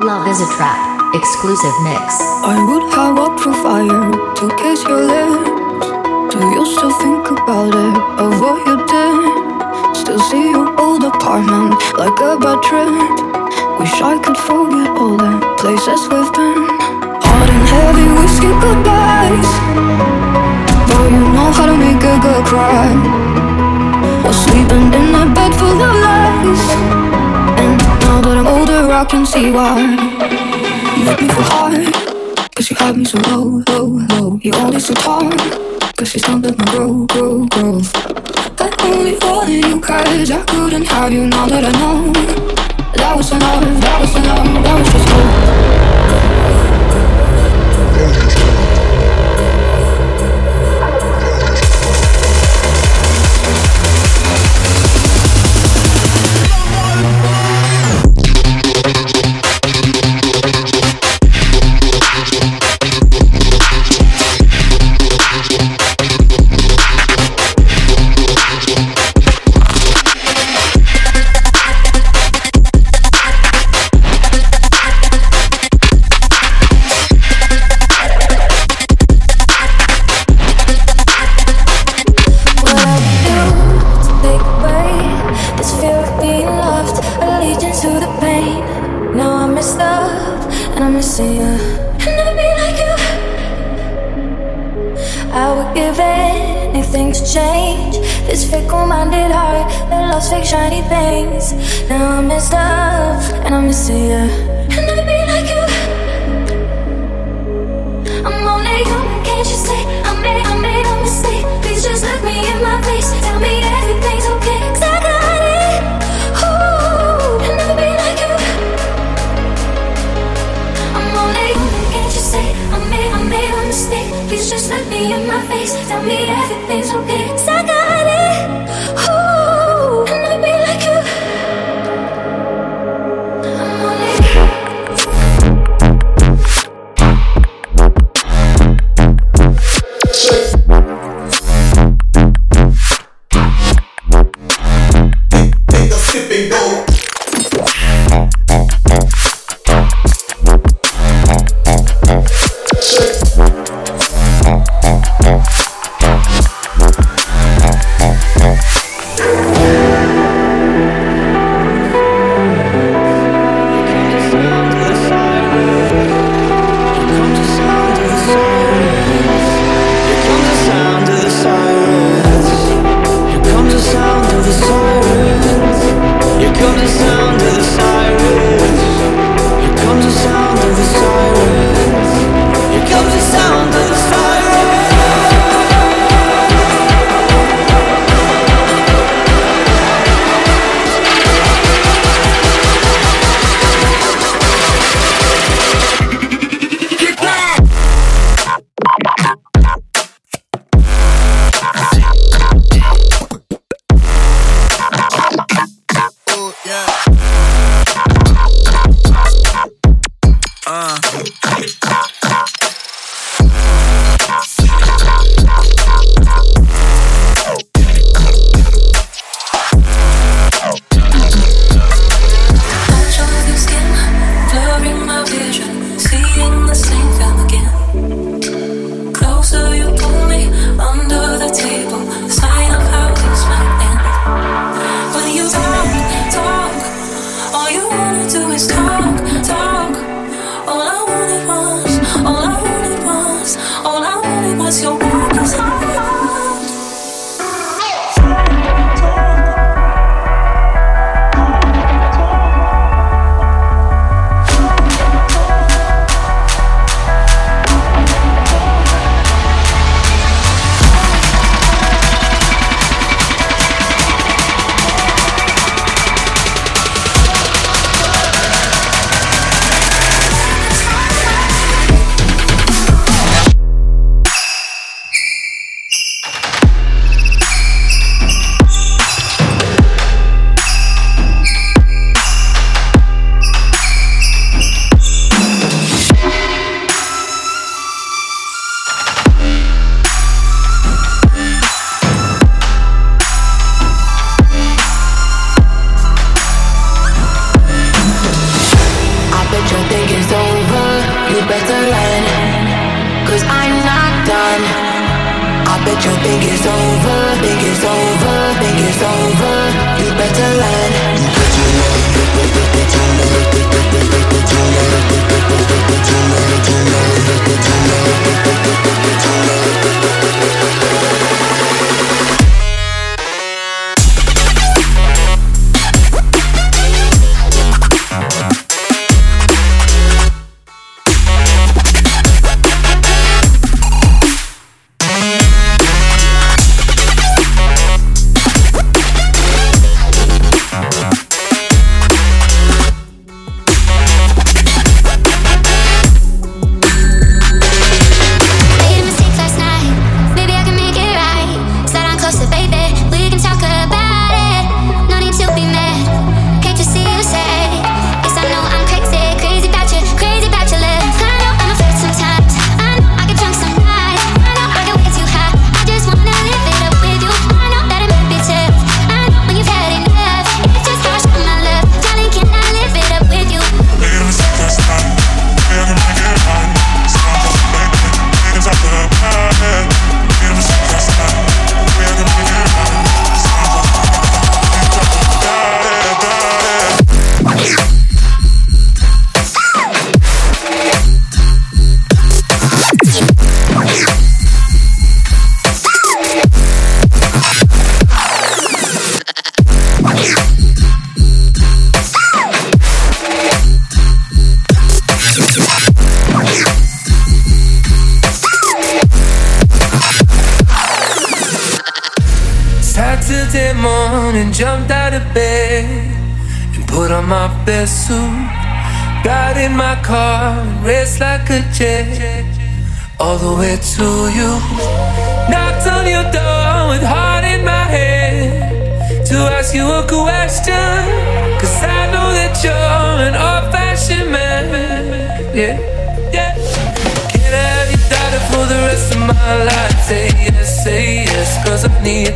Love is a trap. Exclusive mix. I would have walked through fire to kiss your lips. Do you still think about it? Of what you did? Still see your old apartment like a bad trip. Wish I could forget all the places we've been. Hot and heavy whiskey goodbyes. Boy, you know how to make a girl cry. Was sleeping in a bed full of lies. Now I'm older, I can see why. You make me feel hard. Cause you had me so low, low, low. You only so tall. Cause you stunted my grow, grow, growth. I only wanted you cause I couldn't have you now that I know. That was enough, that was enough, that was just hope.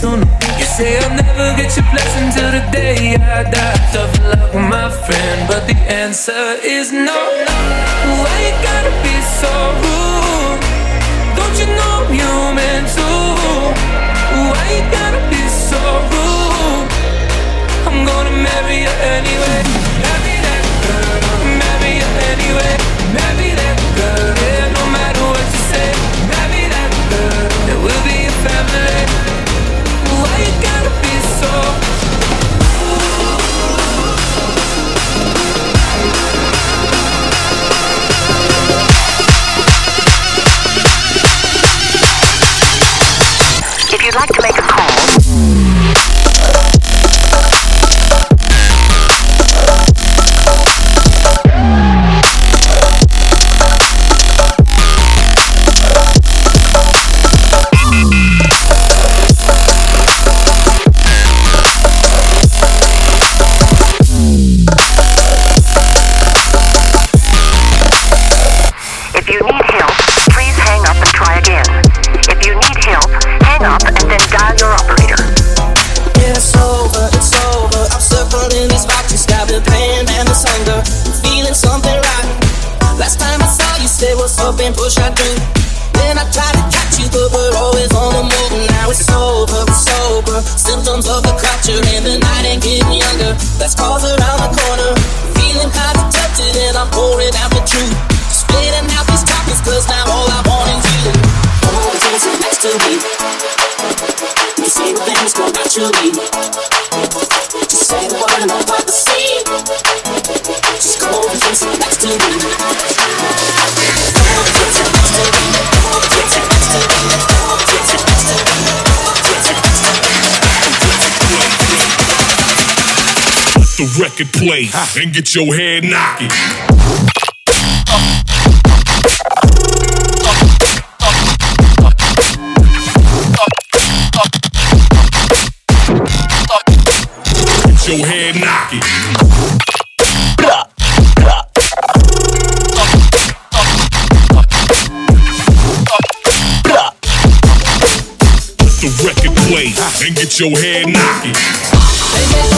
tuna. You say I'll never get your blessing till the day I die. Tough luck, my friend, but the answer is no. Why you gotta be so rude? Don't you know I'm human too? Why you gotta be so rude? I'm gonna marry you anyway. the record play and get your head knocking. Get your head knocking. the record play and get your head knocking.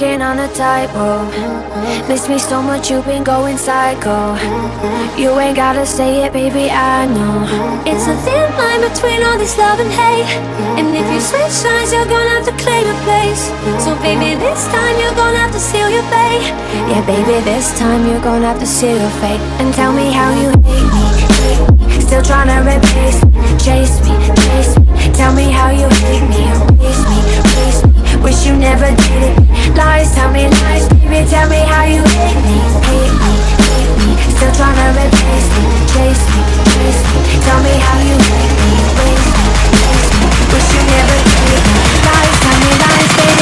Walking on a tightrope. Miss me so much, you've been going psycho. You ain't gotta say it, baby, I know. It's a thin line between all this love and hate. And if you switch sides, you're gonna have to claim a place. So, baby, this time you're gonna have to seal your fate. Yeah, baby, this time you're gonna have to seal your fate. And tell me how you hate me. Still trying to replace me, chase me, chase me. Tell me how you hate me, erase me. Wish you never did it. Lies, tell me lies, baby. Tell me how you hate me, hate me, hate me. Still trying to replace me, chase me, chase me. Tell me how you hate me, waste me, waste me. Wish you never did it. Lies, tell me lies, baby.